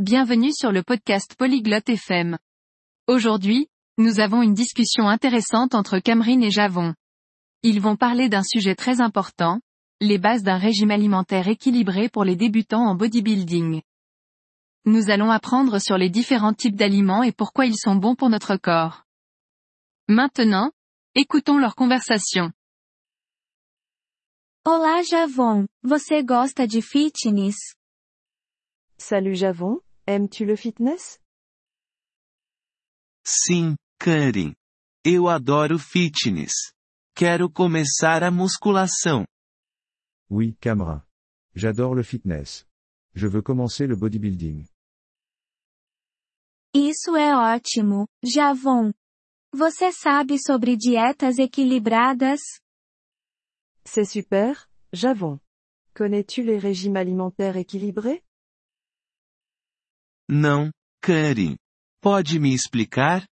Bienvenue sur le podcast Polyglotte FM. Aujourd'hui, nous avons une discussion intéressante entre Cameron et Javon. Ils vont parler d'un sujet très important, les bases d'un régime alimentaire équilibré pour les débutants en bodybuilding. Nous allons apprendre sur les différents types d'aliments et pourquoi ils sont bons pour notre corps. Maintenant, écoutons leur conversation. Olá Javon, você gosta de fitness? Salut Javon, aimes-tu le fitness Sim, Karen. Eu adoro fitness. Quero começar a musculação. Oui, Camera. J'adore le fitness. Je veux commencer le bodybuilding. Isso é ótimo, Javon. Você sabe sobre dietas equilibradas? C'est super, Javon. Connais-tu les régimes alimentaires équilibrés Não, Karen. Pode me explicar?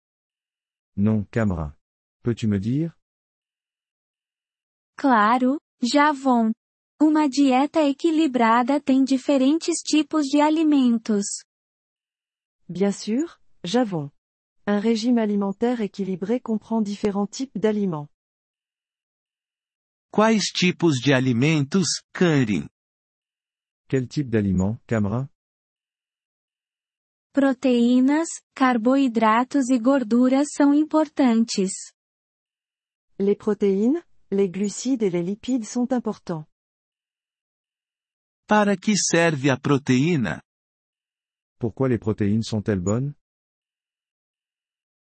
Non, Camera. Peux-tu me dire Claro, Javon. Uma dieta equilibrada tem diferentes tipos de alimentos. Bien sûr, Javon. Un régime alimentaire équilibré comprend différents types d'aliments. Quais tipos de alimentos, Karen? Quel type d'aliment, Camera Proteínas, carboidratos e gorduras são importantes. Les protéines, les glucides et les lipides sont importants. Para que serve a proteína? Pourquoi les protéines sont-elles bonnes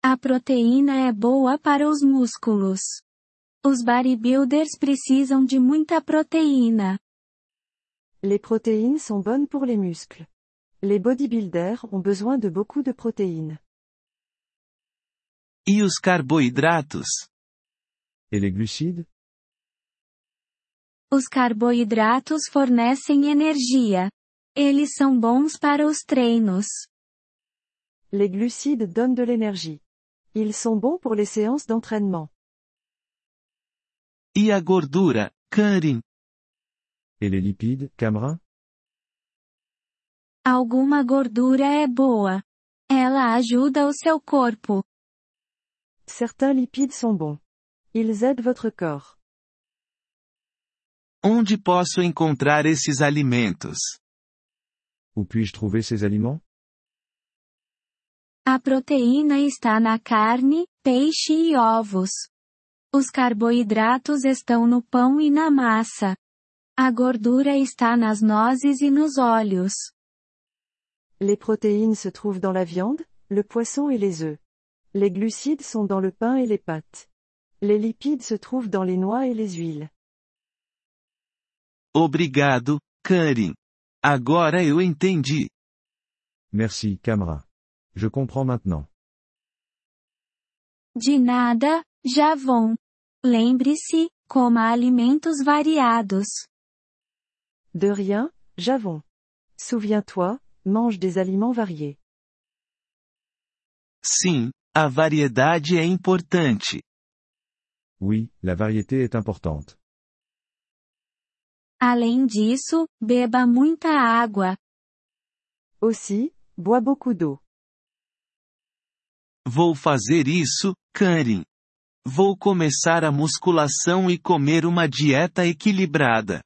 A proteína é boa para os músculos. Os bodybuilders precisam de muita proteína. Les protéines sont bonnes pour les muscles. Les bodybuilders ont besoin de beaucoup de protéines. E os carboidratos? Et les glucides? Os carboidratos fornecem energia. Eles são bons para os treinos. Les glucides donnent de l'énergie. Ils sont bons pour les séances d'entraînement. E a gordura, Karen? Et les lipides, Camera Alguma gordura é boa. Ela ajuda o seu corpo. Certains lipides sont bons. Ils aident votre corps. Onde posso encontrar esses alimentos? Où puis-je trouver ces aliments A proteína está na carne, peixe e ovos. Os carboidratos estão no pão e na massa. A gordura está nas nozes e nos óleos. Les protéines se trouvent dans la viande, le poisson et les œufs. Les glucides sont dans le pain et les pâtes. Les lipides se trouvent dans les noix et les huiles. Obrigado, Karen. Agora eu entendi. Merci, Camera. Je comprends maintenant. De nada, Javon. Lembre-se, coma alimentos variados. De rien, Javon. Souviens-toi, mange des aliments variés. Sim, a variedade é importante. Oui, la variété est importante. Além disso, beba muita água. Aussi, bois beaucoup d'eau. Vou fazer isso, Karen. Vou começar a musculação e comer uma dieta equilibrada.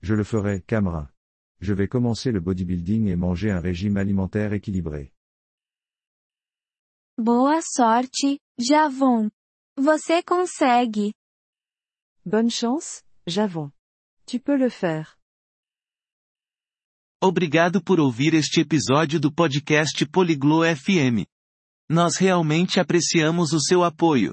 Je le ferai, Camera. Je vais commencer le bodybuilding et manger un régime alimentaire équilibré. Boa sorte, Javon. Você consegue. Bonne chance, Javon. Tu peux le faire. Obrigado por ouvir este episódio do podcast Poliglo FM. Nós realmente apreciamos o seu apoio.